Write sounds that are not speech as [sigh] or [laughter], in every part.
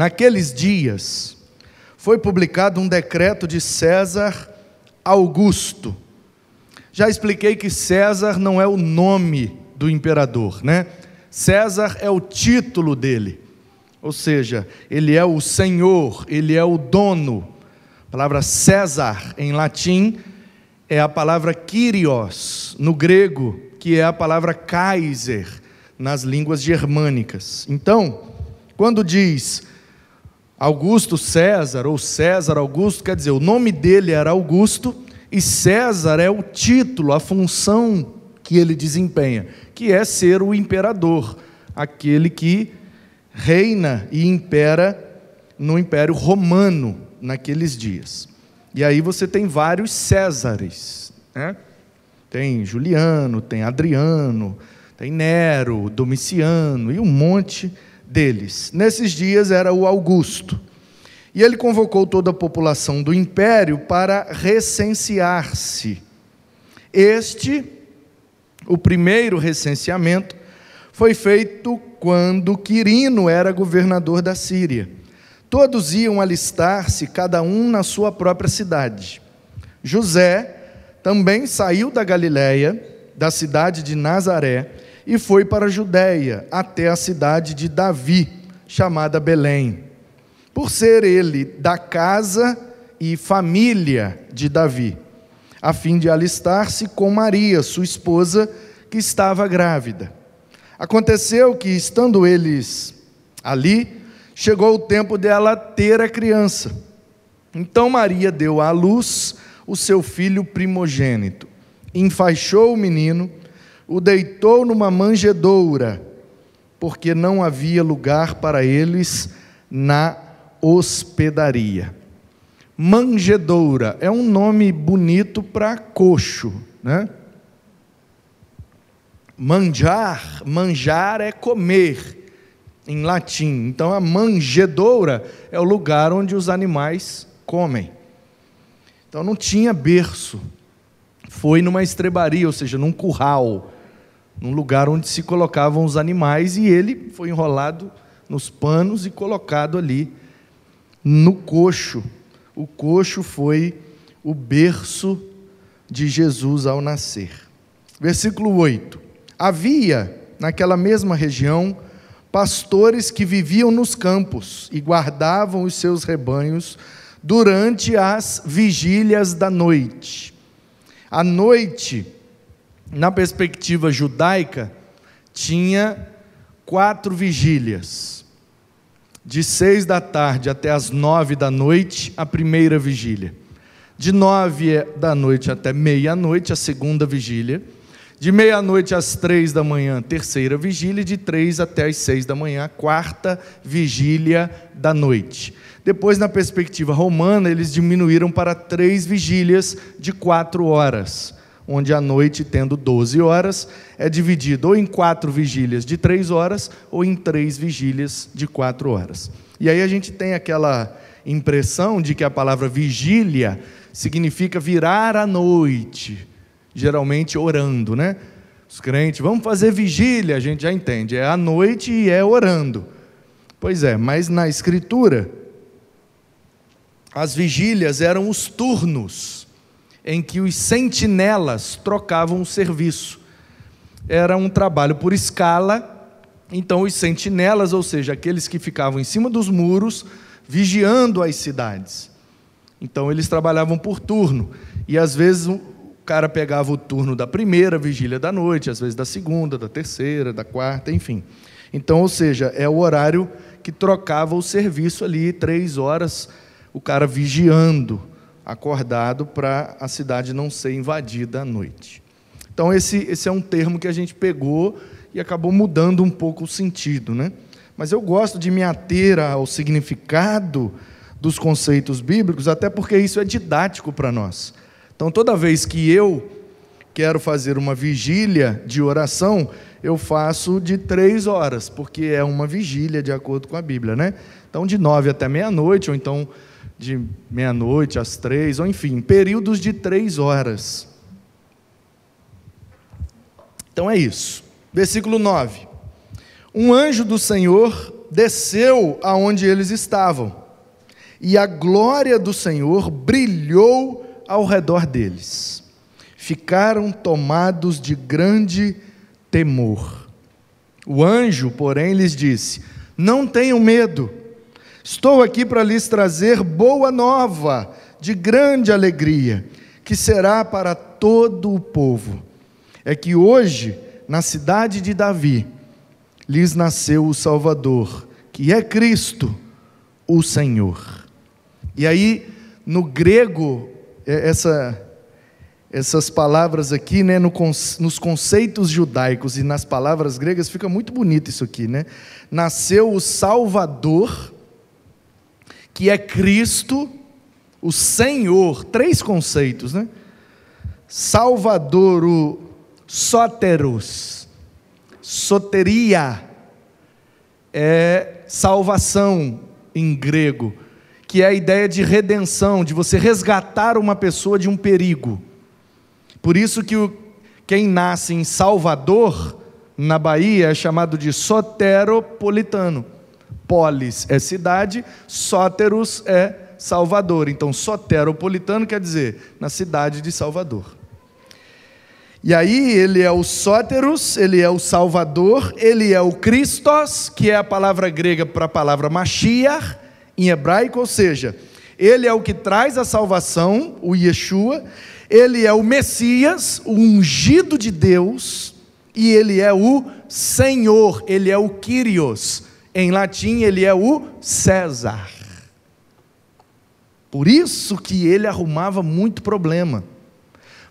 Naqueles dias, foi publicado um decreto de César Augusto. Já expliquei que César não é o nome do imperador, né? César é o título dele. Ou seja, ele é o senhor, ele é o dono. A palavra César em latim é a palavra Kyrios no grego, que é a palavra Kaiser nas línguas germânicas. Então, quando diz Augusto César ou César Augusto, quer dizer, o nome dele era Augusto e César é o título, a função que ele desempenha, que é ser o imperador, aquele que reina e impera no Império Romano naqueles dias. E aí você tem vários Césares, né? Tem Juliano, tem Adriano, tem Nero, Domiciano e um monte deles. Nesses dias era o Augusto. E ele convocou toda a população do império para recensear-se. Este, o primeiro recenseamento, foi feito quando Quirino era governador da Síria. Todos iam alistar-se, cada um na sua própria cidade. José também saiu da Galiléia, da cidade de Nazaré, e foi para a Judéia, até a cidade de Davi, chamada Belém por ser ele da casa e família de Davi, a fim de alistar-se com Maria, sua esposa, que estava grávida. Aconteceu que, estando eles ali, chegou o tempo dela ter a criança. Então Maria deu à luz o seu filho primogênito, enfaixou o menino, o deitou numa manjedoura, porque não havia lugar para eles na hospedaria. Manjedoura é um nome bonito para coxo, né? Manjar, manjar é comer em latim. Então a manjedoura é o lugar onde os animais comem. Então não tinha berço. Foi numa estrebaria, ou seja, num curral, num lugar onde se colocavam os animais e ele foi enrolado nos panos e colocado ali no coxo. O coxo foi o berço de Jesus ao nascer. Versículo 8: Havia naquela mesma região pastores que viviam nos campos e guardavam os seus rebanhos durante as vigílias da noite. A noite, na perspectiva judaica, tinha quatro vigílias de seis da tarde até as nove da noite, a primeira vigília. De nove da noite até meia-noite, a segunda vigília. De meia-noite às três da manhã, terceira vigília. De três até as seis da manhã, a quarta vigília da noite. Depois, na perspectiva romana, eles diminuíram para três vigílias de quatro horas onde a noite, tendo 12 horas, é dividida ou em quatro vigílias de três horas ou em três vigílias de quatro horas. E aí a gente tem aquela impressão de que a palavra vigília significa virar a noite, geralmente orando, né? Os crentes, vamos fazer vigília, a gente já entende, é a noite e é orando. Pois é, mas na Escritura, as vigílias eram os turnos em que os sentinelas trocavam o serviço. Era um trabalho por escala, então os sentinelas, ou seja, aqueles que ficavam em cima dos muros, vigiando as cidades. Então eles trabalhavam por turno, e às vezes o cara pegava o turno da primeira vigília da noite, às vezes da segunda, da terceira, da quarta, enfim. Então, ou seja, é o horário que trocava o serviço ali, três horas, o cara vigiando acordado para a cidade não ser invadida à noite. Então, esse, esse é um termo que a gente pegou e acabou mudando um pouco o sentido. Né? Mas eu gosto de me ater ao significado dos conceitos bíblicos, até porque isso é didático para nós. Então, toda vez que eu quero fazer uma vigília de oração, eu faço de três horas, porque é uma vigília de acordo com a Bíblia, né? Então, de nove até meia-noite, ou então de meia-noite às três, ou enfim, períodos de três horas. Então é isso. Versículo 9: Um anjo do Senhor desceu aonde eles estavam, e a glória do Senhor brilhou ao redor deles. Ficaram tomados de grande temor. O anjo, porém, lhes disse: Não tenham medo, estou aqui para lhes trazer boa nova de grande alegria, que será para todo o povo. É que hoje, na cidade de Davi, lhes nasceu o Salvador, que é Cristo, o Senhor. E aí, no grego, é, essa, essas palavras aqui, né, no, nos conceitos judaicos e nas palavras gregas, fica muito bonito isso aqui, né? Nasceu o Salvador, que é Cristo, o Senhor, três conceitos, né? Salvador, o sóteros, soteria é salvação em grego, que é a ideia de redenção, de você resgatar uma pessoa de um perigo. Por isso que o, quem nasce em Salvador, na Bahia, é chamado de soteropolitano. Polis é cidade, sóteros é Salvador. Então, soteropolitano quer dizer na cidade de Salvador. E aí ele é o Sóteros, ele é o Salvador, ele é o Christos, que é a palavra grega para a palavra Mashiach, em hebraico, ou seja, ele é o que traz a salvação, o Yeshua, ele é o Messias, o ungido de Deus, e ele é o Senhor, ele é o Kyrios. Em latim, ele é o César. Por isso que ele arrumava muito problema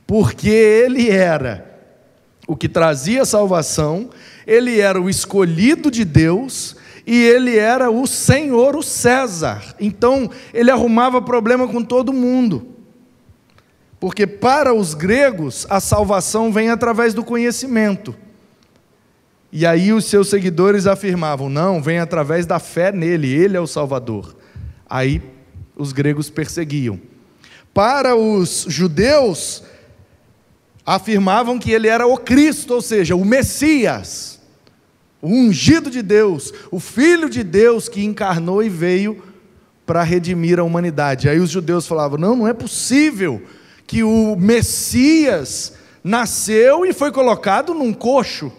porque ele era o que trazia salvação, ele era o escolhido de Deus e ele era o Senhor, o César. Então, ele arrumava problema com todo mundo. Porque para os gregos, a salvação vem através do conhecimento. E aí os seus seguidores afirmavam: não, vem através da fé nele, ele é o Salvador. Aí os gregos perseguiam. Para os judeus, afirmavam que ele era o Cristo, ou seja, o Messias, o ungido de Deus, o Filho de Deus que encarnou e veio para redimir a humanidade. Aí os judeus falavam: não, não é possível que o Messias nasceu e foi colocado num coxo,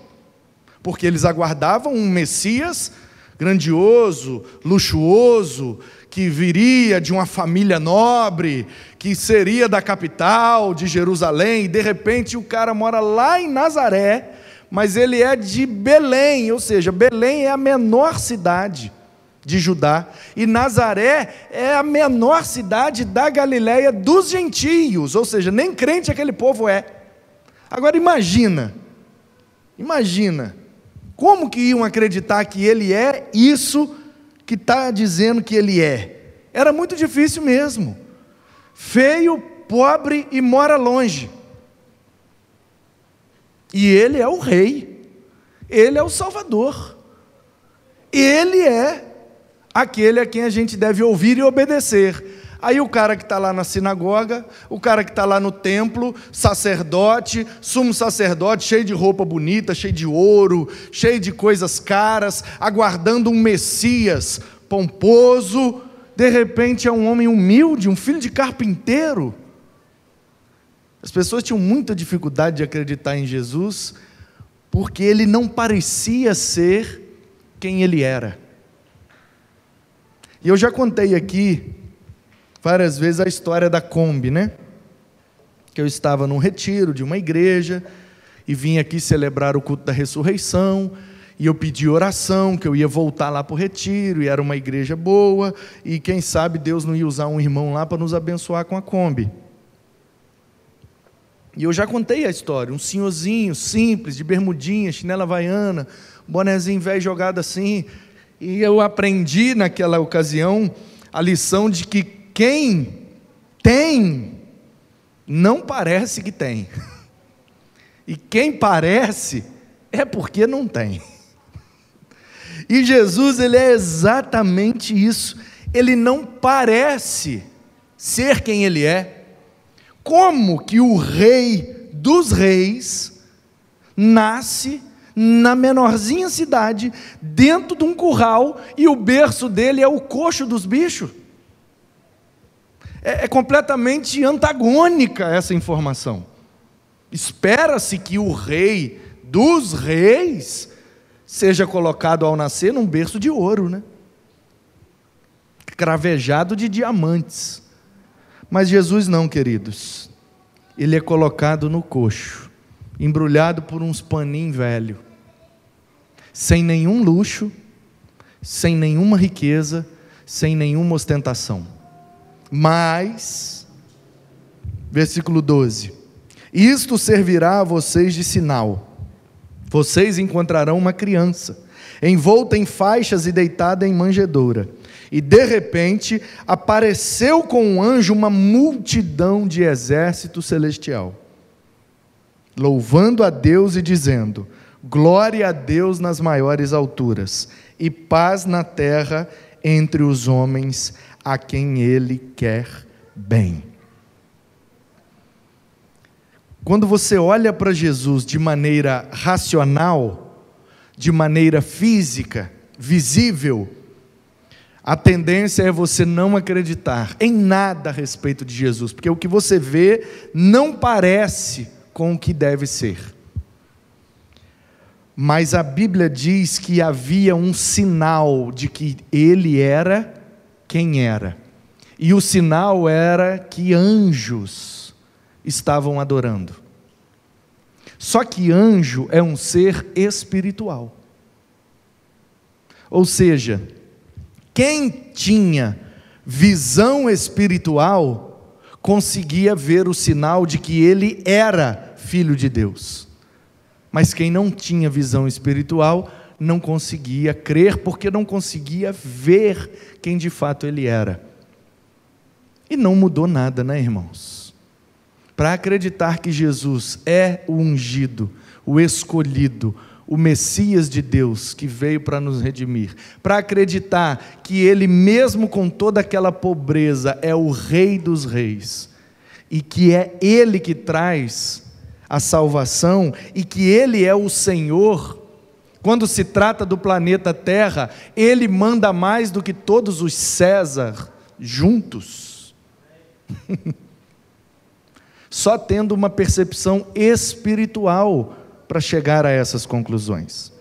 porque eles aguardavam um Messias grandioso, luxuoso, que viria de uma família nobre, que seria da capital de Jerusalém, e de repente o cara mora lá em Nazaré, mas ele é de Belém, ou seja, Belém é a menor cidade de Judá, e Nazaré é a menor cidade da Galiléia dos gentios, ou seja, nem crente aquele povo é. Agora imagina, imagina, como que iam acreditar que ele é isso que está dizendo que ele é. Era muito difícil mesmo. Feio, pobre e mora longe. E ele é o rei, ele é o salvador, ele é aquele a quem a gente deve ouvir e obedecer. Aí o cara que está lá na sinagoga, o cara que está lá no templo, sacerdote, sumo sacerdote, cheio de roupa bonita, cheio de ouro, cheio de coisas caras, aguardando um Messias pomposo, de repente é um homem humilde, um filho de carpinteiro. As pessoas tinham muita dificuldade de acreditar em Jesus, porque ele não parecia ser quem ele era. E eu já contei aqui várias vezes a história da Kombi, né? Que eu estava num retiro de uma igreja e vim aqui celebrar o culto da ressurreição. E eu pedi oração, que eu ia voltar lá para o retiro, e era uma igreja boa, e quem sabe Deus não ia usar um irmão lá para nos abençoar com a Kombi. E eu já contei a história, um senhorzinho simples, de bermudinha, chinela havaiana, bonezinho velho jogado assim, e eu aprendi naquela ocasião a lição de que quem tem, não parece que tem. E quem parece, é porque não tem. E Jesus, ele é exatamente isso. Ele não parece ser quem ele é. Como que o rei dos reis nasce na menorzinha cidade, dentro de um curral, e o berço dele é o coxo dos bichos. É, é completamente antagônica essa informação. Espera-se que o rei dos reis seja colocado ao nascer num berço de ouro, né? Cravejado de diamantes. Mas Jesus não, queridos. Ele é colocado no coxo, embrulhado por uns paninhos velho, sem nenhum luxo, sem nenhuma riqueza, sem nenhuma ostentação. Mas, versículo 12: Isto servirá a vocês de sinal. Vocês encontrarão uma criança, envolta em faixas e deitada em manjedoura. E de repente apareceu com um anjo uma multidão de exército celestial, louvando a Deus e dizendo: Glória a Deus nas maiores alturas, e paz na terra entre os homens a quem Ele quer bem. Quando você olha para Jesus de maneira racional, de maneira física, visível, a tendência é você não acreditar em nada a respeito de Jesus, porque o que você vê não parece com o que deve ser. Mas a Bíblia diz que havia um sinal de que ele era quem era. E o sinal era que anjos estavam adorando. Só que anjo é um ser espiritual. Ou seja, quem tinha visão espiritual conseguia ver o sinal de que ele era filho de Deus. Mas quem não tinha visão espiritual não conseguia crer porque não conseguia ver quem de fato ele era. E não mudou nada, né, irmãos? Para acreditar que Jesus é o ungido, o escolhido, o Messias de Deus que veio para nos redimir, para acreditar que Ele, mesmo com toda aquela pobreza, é o Rei dos Reis, e que é Ele que traz a salvação, e que Ele é o Senhor, quando se trata do planeta Terra, Ele manda mais do que todos os César juntos. [laughs] Só tendo uma percepção espiritual para chegar a essas conclusões.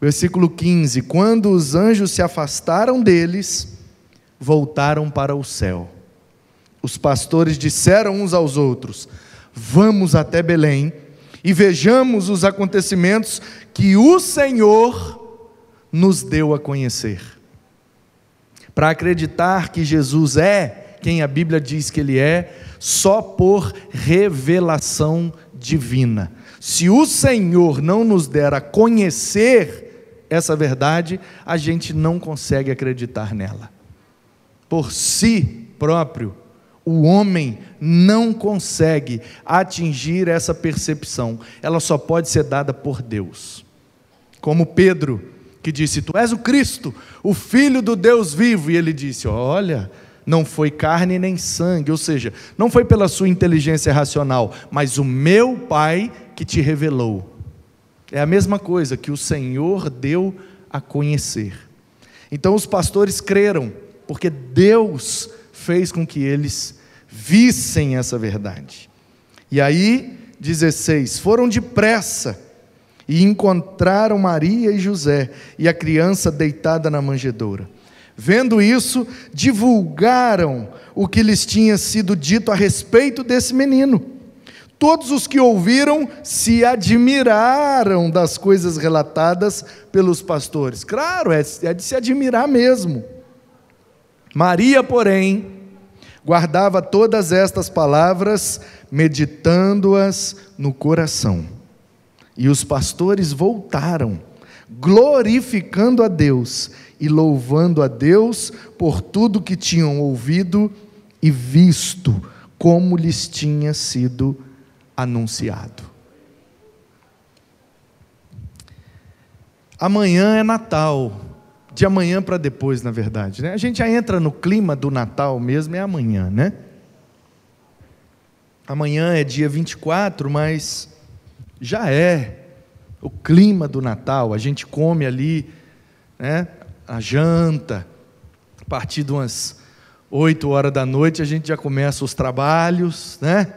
Versículo 15: Quando os anjos se afastaram deles, voltaram para o céu. Os pastores disseram uns aos outros: Vamos até Belém e vejamos os acontecimentos que o Senhor nos deu a conhecer. Para acreditar que Jesus é quem a Bíblia diz que ele é, só por revelação divina. Se o Senhor não nos der a conhecer essa verdade, a gente não consegue acreditar nela. Por si próprio, o homem não consegue atingir essa percepção, ela só pode ser dada por Deus. Como Pedro, que disse: Tu és o Cristo, o Filho do Deus vivo, e ele disse: Olha, não foi carne nem sangue, ou seja, não foi pela sua inteligência racional, mas o meu Pai que te revelou. É a mesma coisa que o Senhor deu a conhecer. Então os pastores creram, porque Deus fez com que eles vissem essa verdade. E aí, 16: foram depressa e encontraram Maria e José e a criança deitada na manjedoura. Vendo isso, divulgaram o que lhes tinha sido dito a respeito desse menino. Todos os que ouviram se admiraram das coisas relatadas pelos pastores. Claro, é, é de se admirar mesmo. Maria, porém, guardava todas estas palavras, meditando-as no coração. E os pastores voltaram, glorificando a Deus e louvando a Deus por tudo que tinham ouvido e visto, como lhes tinha sido anunciado. Amanhã é Natal, de amanhã para depois, na verdade. Né? A gente já entra no clima do Natal mesmo, é amanhã, né? Amanhã é dia 24, mas já é o clima do Natal. A gente come ali, né, a janta, a partir de umas 8 horas da noite a gente já começa os trabalhos, né?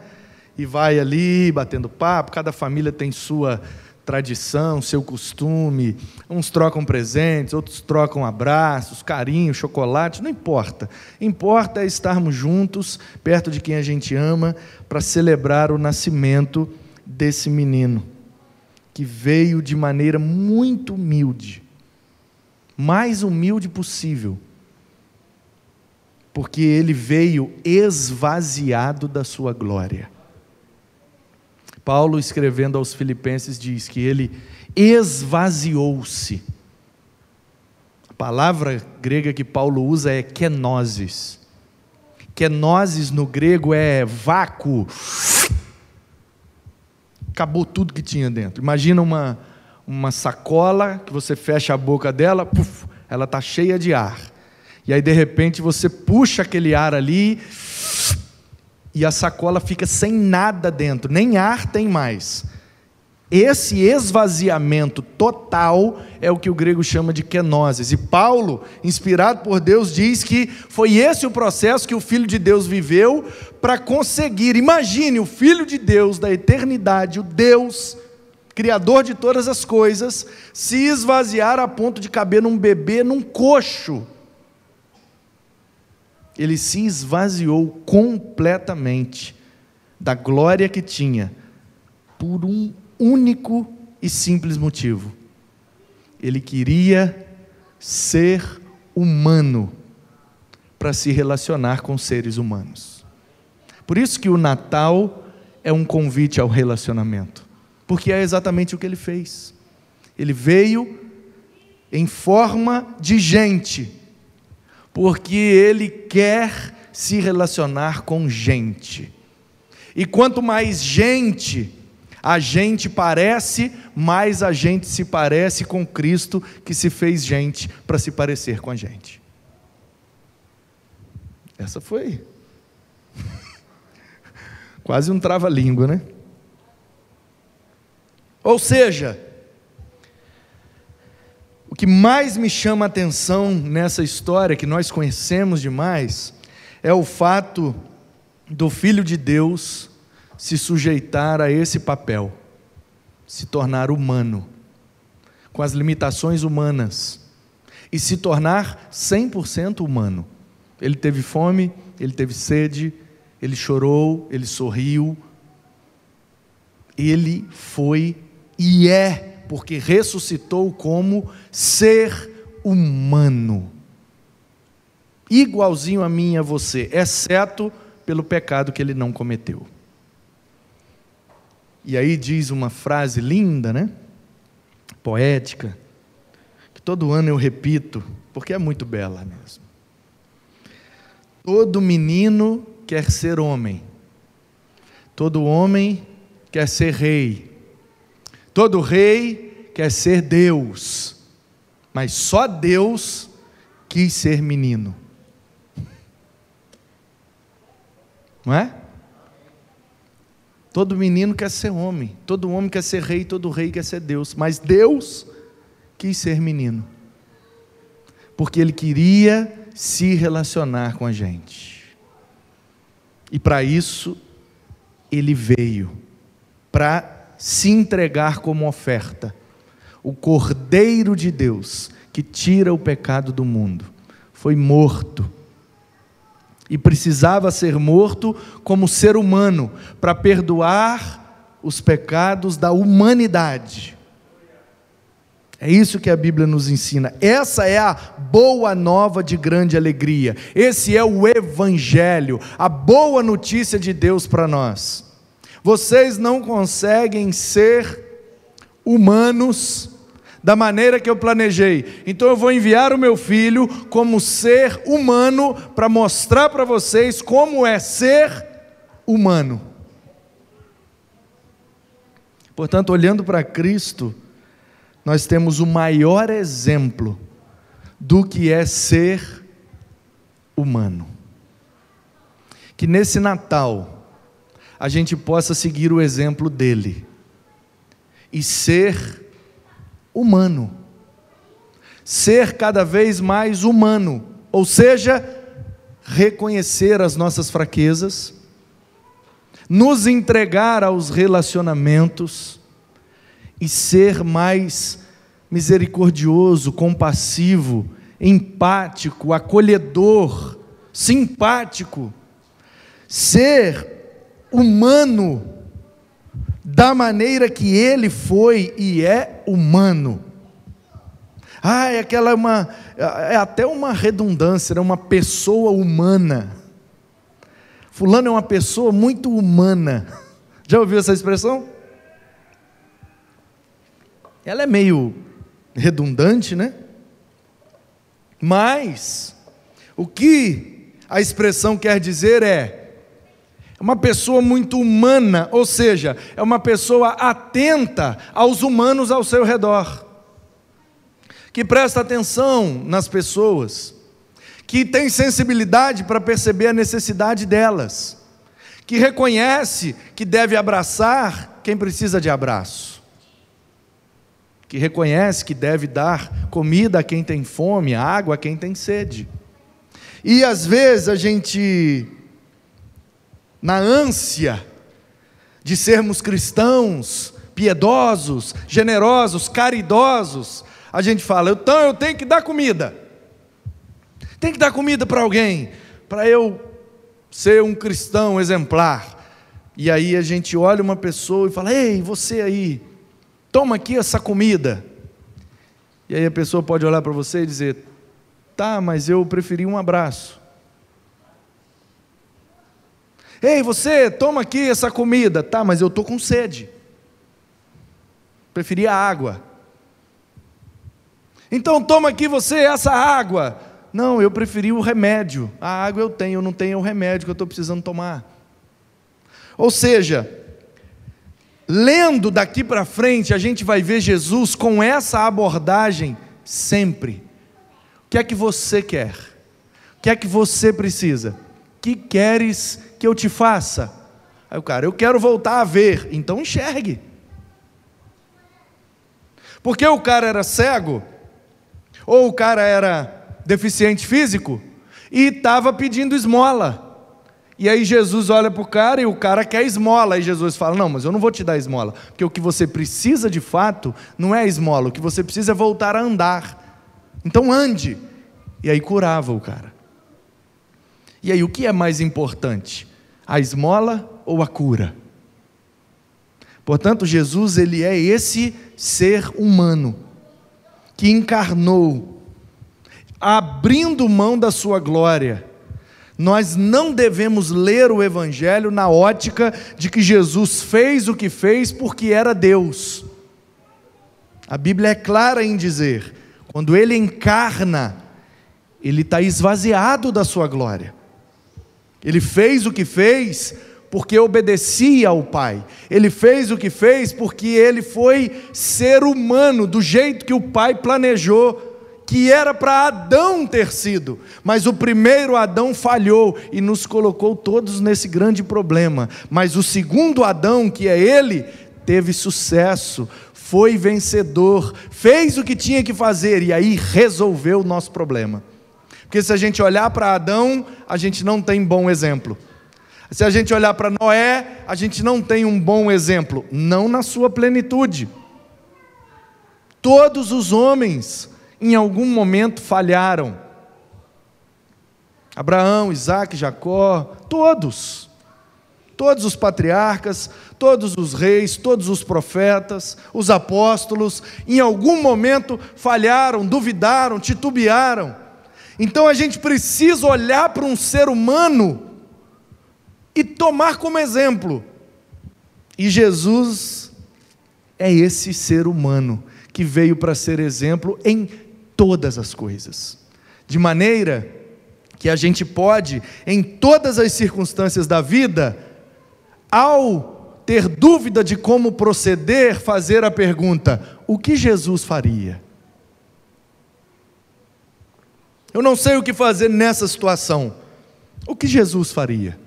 E vai ali batendo papo, cada família tem sua tradição, seu costume. Uns trocam presentes, outros trocam abraços, carinho, chocolate, não importa. Importa é estarmos juntos, perto de quem a gente ama, para celebrar o nascimento desse menino, que veio de maneira muito humilde, mais humilde possível, porque ele veio esvaziado da sua glória. Paulo, escrevendo aos Filipenses, diz que ele esvaziou-se. A palavra grega que Paulo usa é kenosis. Kenosis no grego é vácuo. Acabou tudo que tinha dentro. Imagina uma, uma sacola que você fecha a boca dela, puff, ela está cheia de ar. E aí, de repente, você puxa aquele ar ali e a sacola fica sem nada dentro, nem ar tem mais. Esse esvaziamento total é o que o grego chama de kenosis. E Paulo, inspirado por Deus, diz que foi esse o processo que o Filho de Deus viveu para conseguir. Imagine o Filho de Deus da eternidade, o Deus, Criador de todas as coisas, se esvaziar a ponto de caber num bebê, num coxo ele se esvaziou completamente da glória que tinha, por um único e simples motivo. Ele queria ser humano para se relacionar com seres humanos. Por isso que o Natal é um convite ao relacionamento, porque é exatamente o que ele fez. Ele veio em forma de gente porque ele quer se relacionar com gente. E quanto mais gente a gente parece, mais a gente se parece com Cristo que se fez gente para se parecer com a gente. Essa foi [laughs] quase um trava-língua, né? Ou seja, o que mais me chama a atenção nessa história, que nós conhecemos demais, é o fato do Filho de Deus se sujeitar a esse papel, se tornar humano, com as limitações humanas, e se tornar 100% humano. Ele teve fome, ele teve sede, ele chorou, ele sorriu, ele foi e é porque ressuscitou como ser humano, igualzinho a mim e a você, exceto pelo pecado que ele não cometeu. E aí diz uma frase linda, né? Poética, que todo ano eu repito, porque é muito bela mesmo. Todo menino quer ser homem, todo homem quer ser rei, Todo rei quer ser Deus, mas só Deus quis ser menino. Não é? Todo menino quer ser homem, todo homem quer ser rei, todo rei quer ser Deus, mas Deus quis ser menino, porque Ele queria se relacionar com a gente, e para isso Ele veio, para se entregar como oferta. O Cordeiro de Deus, que tira o pecado do mundo, foi morto. E precisava ser morto como ser humano, para perdoar os pecados da humanidade. É isso que a Bíblia nos ensina. Essa é a boa nova de grande alegria. Esse é o Evangelho, a boa notícia de Deus para nós. Vocês não conseguem ser humanos da maneira que eu planejei. Então eu vou enviar o meu filho como ser humano para mostrar para vocês como é ser humano. Portanto, olhando para Cristo, nós temos o maior exemplo do que é ser humano. Que nesse Natal, a gente possa seguir o exemplo dele e ser humano. Ser cada vez mais humano, ou seja, reconhecer as nossas fraquezas, nos entregar aos relacionamentos e ser mais misericordioso, compassivo, empático, acolhedor, simpático. Ser humano da maneira que ele foi e é humano. Ah, é aquela uma é até uma redundância, é uma pessoa humana. Fulano é uma pessoa muito humana. [laughs] Já ouviu essa expressão? Ela é meio redundante, né? Mas o que a expressão quer dizer é uma pessoa muito humana, ou seja, é uma pessoa atenta aos humanos ao seu redor, que presta atenção nas pessoas, que tem sensibilidade para perceber a necessidade delas, que reconhece que deve abraçar quem precisa de abraço, que reconhece que deve dar comida a quem tem fome, água a quem tem sede. E às vezes a gente na ânsia de sermos cristãos, piedosos, generosos, caridosos, a gente fala, então eu tenho que dar comida. Tem que dar comida para alguém, para eu ser um cristão exemplar. E aí a gente olha uma pessoa e fala: Ei, você aí, toma aqui essa comida. E aí a pessoa pode olhar para você e dizer: Tá, mas eu preferi um abraço. Ei, você, toma aqui essa comida. Tá, mas eu estou com sede. Preferia água. Então toma aqui você essa água. Não, eu preferi o remédio. A água eu tenho, eu não tenho o remédio que eu estou precisando tomar. Ou seja, lendo daqui para frente, a gente vai ver Jesus com essa abordagem sempre. O que é que você quer? O que é que você precisa? Que queres que eu te faça? Aí o cara, eu quero voltar a ver. Então enxergue. Porque o cara era cego, ou o cara era deficiente físico, e estava pedindo esmola. E aí Jesus olha para o cara e o cara quer esmola. E Jesus fala: Não, mas eu não vou te dar esmola. Porque o que você precisa de fato não é esmola, o que você precisa é voltar a andar. Então ande. E aí curava o cara. E aí o que é mais importante? a esmola ou a cura. Portanto, Jesus ele é esse ser humano que encarnou, abrindo mão da sua glória. Nós não devemos ler o Evangelho na ótica de que Jesus fez o que fez porque era Deus. A Bíblia é clara em dizer: quando ele encarna, ele está esvaziado da sua glória. Ele fez o que fez porque obedecia ao Pai. Ele fez o que fez porque ele foi ser humano do jeito que o Pai planejou que era para Adão ter sido, mas o primeiro Adão falhou e nos colocou todos nesse grande problema. Mas o segundo Adão, que é ele, teve sucesso, foi vencedor, fez o que tinha que fazer e aí resolveu o nosso problema. Porque se a gente olhar para Adão, a gente não tem bom exemplo. Se a gente olhar para Noé, a gente não tem um bom exemplo, não na sua plenitude. Todos os homens, em algum momento, falharam. Abraão, Isaac, Jacó, todos. Todos os patriarcas, todos os reis, todos os profetas, os apóstolos, em algum momento falharam, duvidaram, titubearam. Então a gente precisa olhar para um ser humano e tomar como exemplo. E Jesus é esse ser humano que veio para ser exemplo em todas as coisas. De maneira que a gente pode, em todas as circunstâncias da vida, ao ter dúvida de como proceder, fazer a pergunta: o que Jesus faria? Eu não sei o que fazer nessa situação. O que Jesus faria?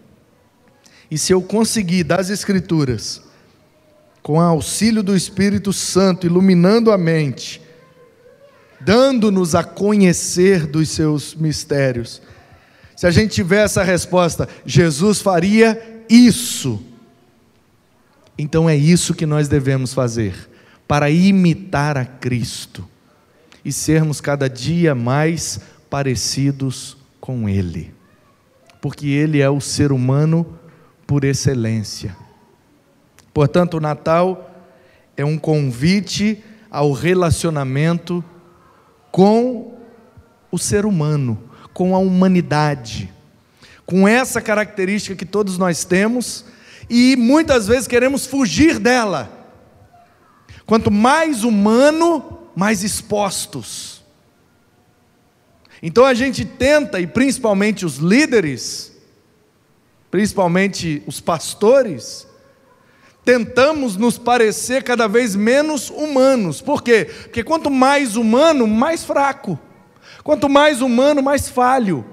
E se eu conseguir das Escrituras com auxílio do Espírito Santo, iluminando a mente, dando-nos a conhecer dos seus mistérios. Se a gente tiver essa resposta, Jesus faria isso. Então é isso que nós devemos fazer, para imitar a Cristo e sermos cada dia mais parecidos com Ele, porque Ele é o ser humano por excelência. Portanto, o Natal é um convite ao relacionamento com o ser humano, com a humanidade, com essa característica que todos nós temos e muitas vezes queremos fugir dela. Quanto mais humano, mais expostos. Então a gente tenta, e principalmente os líderes, principalmente os pastores, tentamos nos parecer cada vez menos humanos. Por quê? Porque quanto mais humano, mais fraco. Quanto mais humano, mais falho.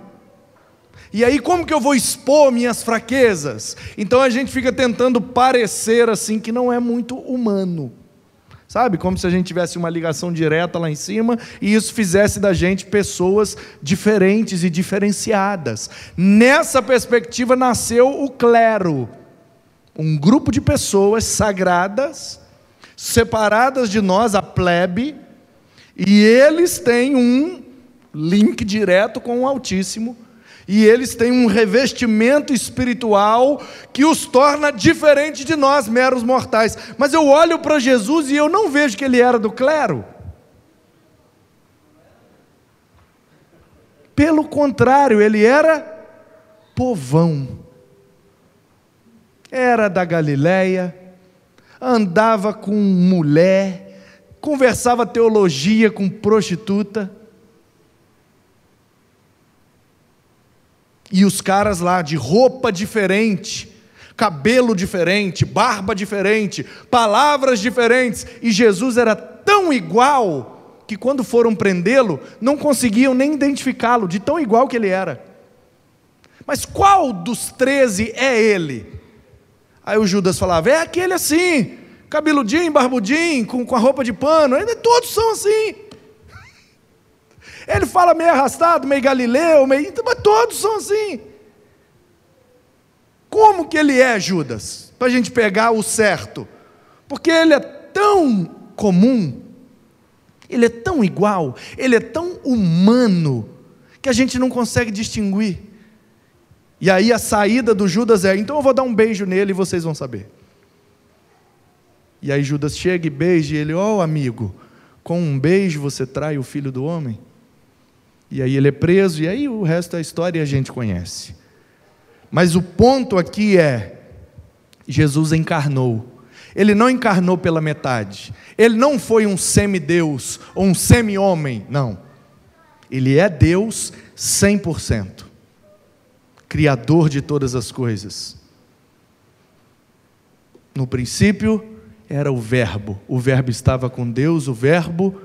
E aí, como que eu vou expor minhas fraquezas? Então a gente fica tentando parecer assim que não é muito humano. Sabe? Como se a gente tivesse uma ligação direta lá em cima e isso fizesse da gente pessoas diferentes e diferenciadas. Nessa perspectiva nasceu o clero, um grupo de pessoas sagradas, separadas de nós, a plebe, e eles têm um link direto com o Altíssimo e eles têm um revestimento espiritual que os torna diferente de nós, meros mortais. Mas eu olho para Jesus e eu não vejo que ele era do clero. Pelo contrário, ele era povão. Era da Galileia, andava com mulher, conversava teologia com prostituta. E os caras lá de roupa diferente, cabelo diferente, barba diferente, palavras diferentes, e Jesus era tão igual que quando foram prendê-lo, não conseguiam nem identificá-lo, de tão igual que ele era. Mas qual dos treze é ele? Aí o Judas falava: é aquele assim, cabeludinho, barbudinho, com, com a roupa de pano, todos são assim. Ele fala meio arrastado, meio galileu, meio. Mas todos são assim. Como que ele é, Judas? Para a gente pegar o certo. Porque ele é tão comum, ele é tão igual, ele é tão humano, que a gente não consegue distinguir. E aí a saída do Judas é: então eu vou dar um beijo nele e vocês vão saber. E aí Judas chega e beija e ele: ó oh, amigo, com um beijo você trai o filho do homem? E aí ele é preso, e aí o resto da história a gente conhece. Mas o ponto aqui é: Jesus encarnou. Ele não encarnou pela metade. Ele não foi um semideus ou um semi-homem, não. Ele é Deus 100%. Criador de todas as coisas. No princípio era o Verbo. O Verbo estava com Deus, o Verbo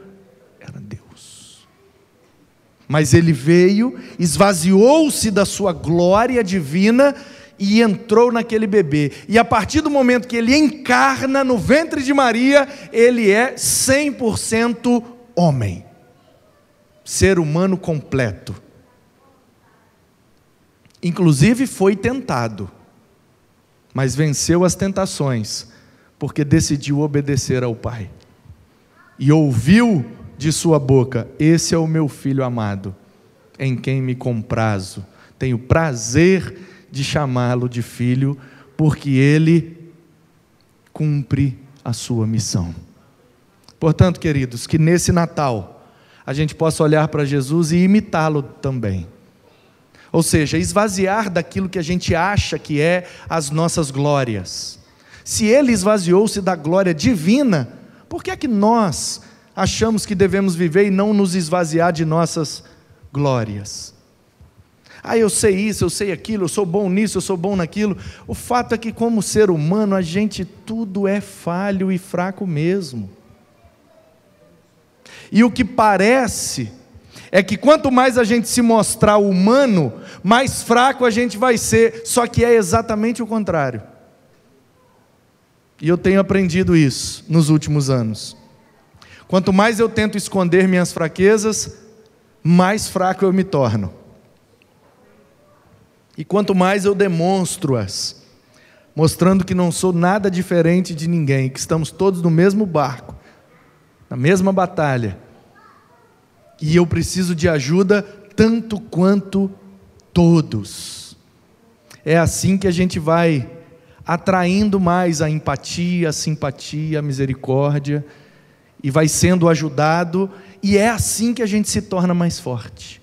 mas ele veio, esvaziou-se da sua glória divina e entrou naquele bebê. E a partir do momento que ele encarna no ventre de Maria, ele é 100% homem, ser humano completo. Inclusive foi tentado, mas venceu as tentações, porque decidiu obedecer ao Pai. E ouviu de sua boca: Esse é o meu filho amado, em quem me comprazo. Tenho prazer de chamá-lo de filho, porque ele cumpre a sua missão. Portanto, queridos, que nesse Natal a gente possa olhar para Jesus e imitá-lo também. Ou seja, esvaziar daquilo que a gente acha que é as nossas glórias. Se ele esvaziou-se da glória divina, por que é que nós achamos que devemos viver e não nos esvaziar de nossas glórias. Ah, eu sei isso, eu sei aquilo, eu sou bom nisso, eu sou bom naquilo. O fato é que, como ser humano, a gente tudo é falho e fraco mesmo. E o que parece é que quanto mais a gente se mostrar humano, mais fraco a gente vai ser, só que é exatamente o contrário. E eu tenho aprendido isso nos últimos anos. Quanto mais eu tento esconder minhas fraquezas, mais fraco eu me torno. E quanto mais eu demonstro-as, mostrando que não sou nada diferente de ninguém, que estamos todos no mesmo barco, na mesma batalha, e eu preciso de ajuda tanto quanto todos. É assim que a gente vai atraindo mais a empatia, a simpatia, a misericórdia, e vai sendo ajudado, e é assim que a gente se torna mais forte.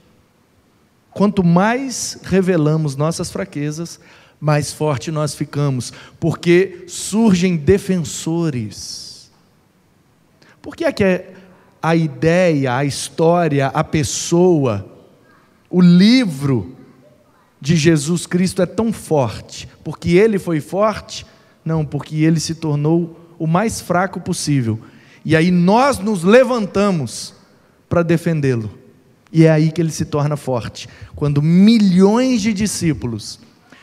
Quanto mais revelamos nossas fraquezas, mais forte nós ficamos, porque surgem defensores. Por que é que é a ideia, a história, a pessoa, o livro de Jesus Cristo é tão forte? Porque ele foi forte? Não, porque ele se tornou o mais fraco possível. E aí nós nos levantamos para defendê-lo. E é aí que ele se torna forte. Quando milhões de discípulos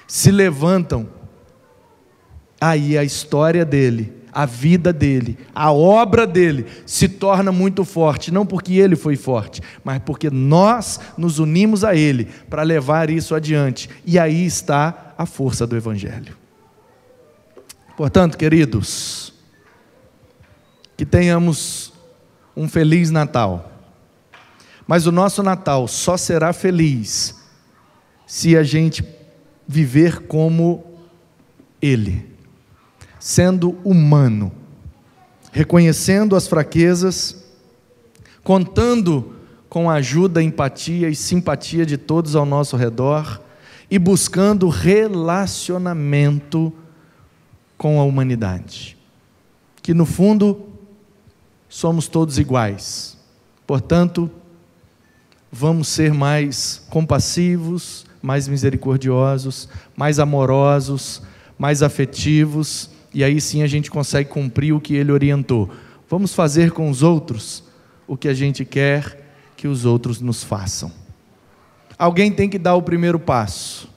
se levantam, aí a história dele, a vida dele, a obra dele se torna muito forte, não porque ele foi forte, mas porque nós nos unimos a ele para levar isso adiante. E aí está a força do evangelho. Portanto, queridos, que tenhamos um feliz Natal. Mas o nosso Natal só será feliz se a gente viver como Ele, sendo humano, reconhecendo as fraquezas, contando com a ajuda, empatia e simpatia de todos ao nosso redor e buscando relacionamento com a humanidade. Que no fundo somos todos iguais. Portanto, vamos ser mais compassivos, mais misericordiosos, mais amorosos, mais afetivos, e aí sim a gente consegue cumprir o que ele orientou. Vamos fazer com os outros o que a gente quer que os outros nos façam. Alguém tem que dar o primeiro passo.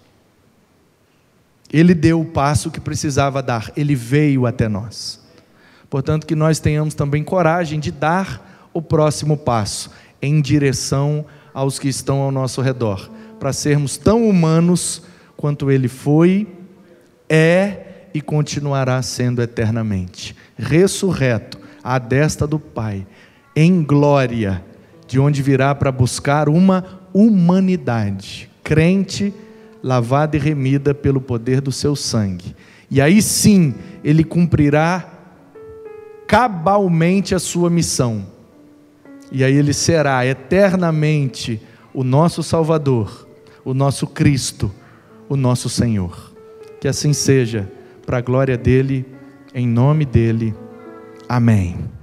Ele deu o passo que precisava dar, ele veio até nós. Portanto, que nós tenhamos também coragem de dar o próximo passo em direção aos que estão ao nosso redor para sermos tão humanos quanto ele foi, é e continuará sendo eternamente. Ressurreto à destra do Pai, em glória, de onde virá para buscar uma humanidade crente, lavada e remida pelo poder do seu sangue. E aí sim, ele cumprirá cabalmente a sua missão. E aí ele será eternamente o nosso Salvador o nosso Cristo, o nosso Senhor. Que assim seja, para a glória dele, em nome dele. Amém.